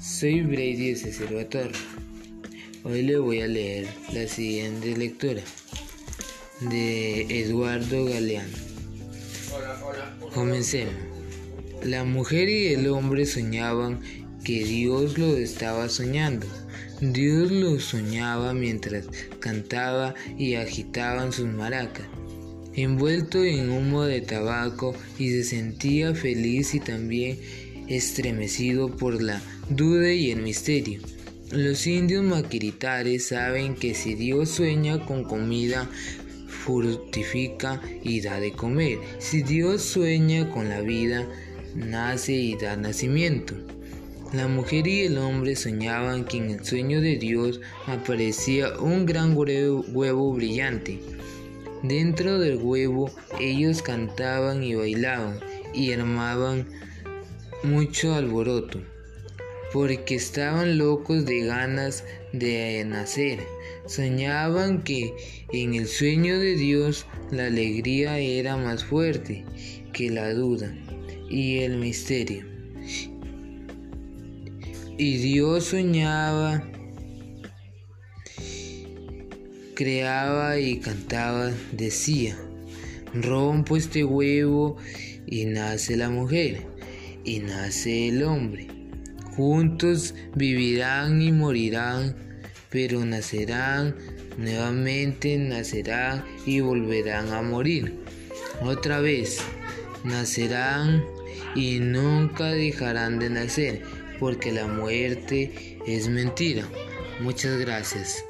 Soy Brady de Cicero. Hoy le voy a leer la siguiente lectura de Eduardo Galeano. Comencemos. La mujer y el hombre soñaban que Dios lo estaba soñando. Dios lo soñaba mientras cantaba y agitaban sus maracas, envuelto en humo de tabaco y se sentía feliz y también estremecido por la duda y el misterio. Los indios maquiritares saben que si Dios sueña con comida, fructifica y da de comer. Si Dios sueña con la vida, nace y da nacimiento. La mujer y el hombre soñaban que en el sueño de Dios aparecía un gran huevo brillante. Dentro del huevo ellos cantaban y bailaban y armaban mucho alboroto, porque estaban locos de ganas de nacer. Soñaban que en el sueño de Dios la alegría era más fuerte que la duda y el misterio. Y Dios soñaba, creaba y cantaba, decía, rompo este huevo y nace la mujer y nace el hombre. Juntos vivirán y morirán, pero nacerán, nuevamente nacerán y volverán a morir. Otra vez, nacerán y nunca dejarán de nacer, porque la muerte es mentira. Muchas gracias.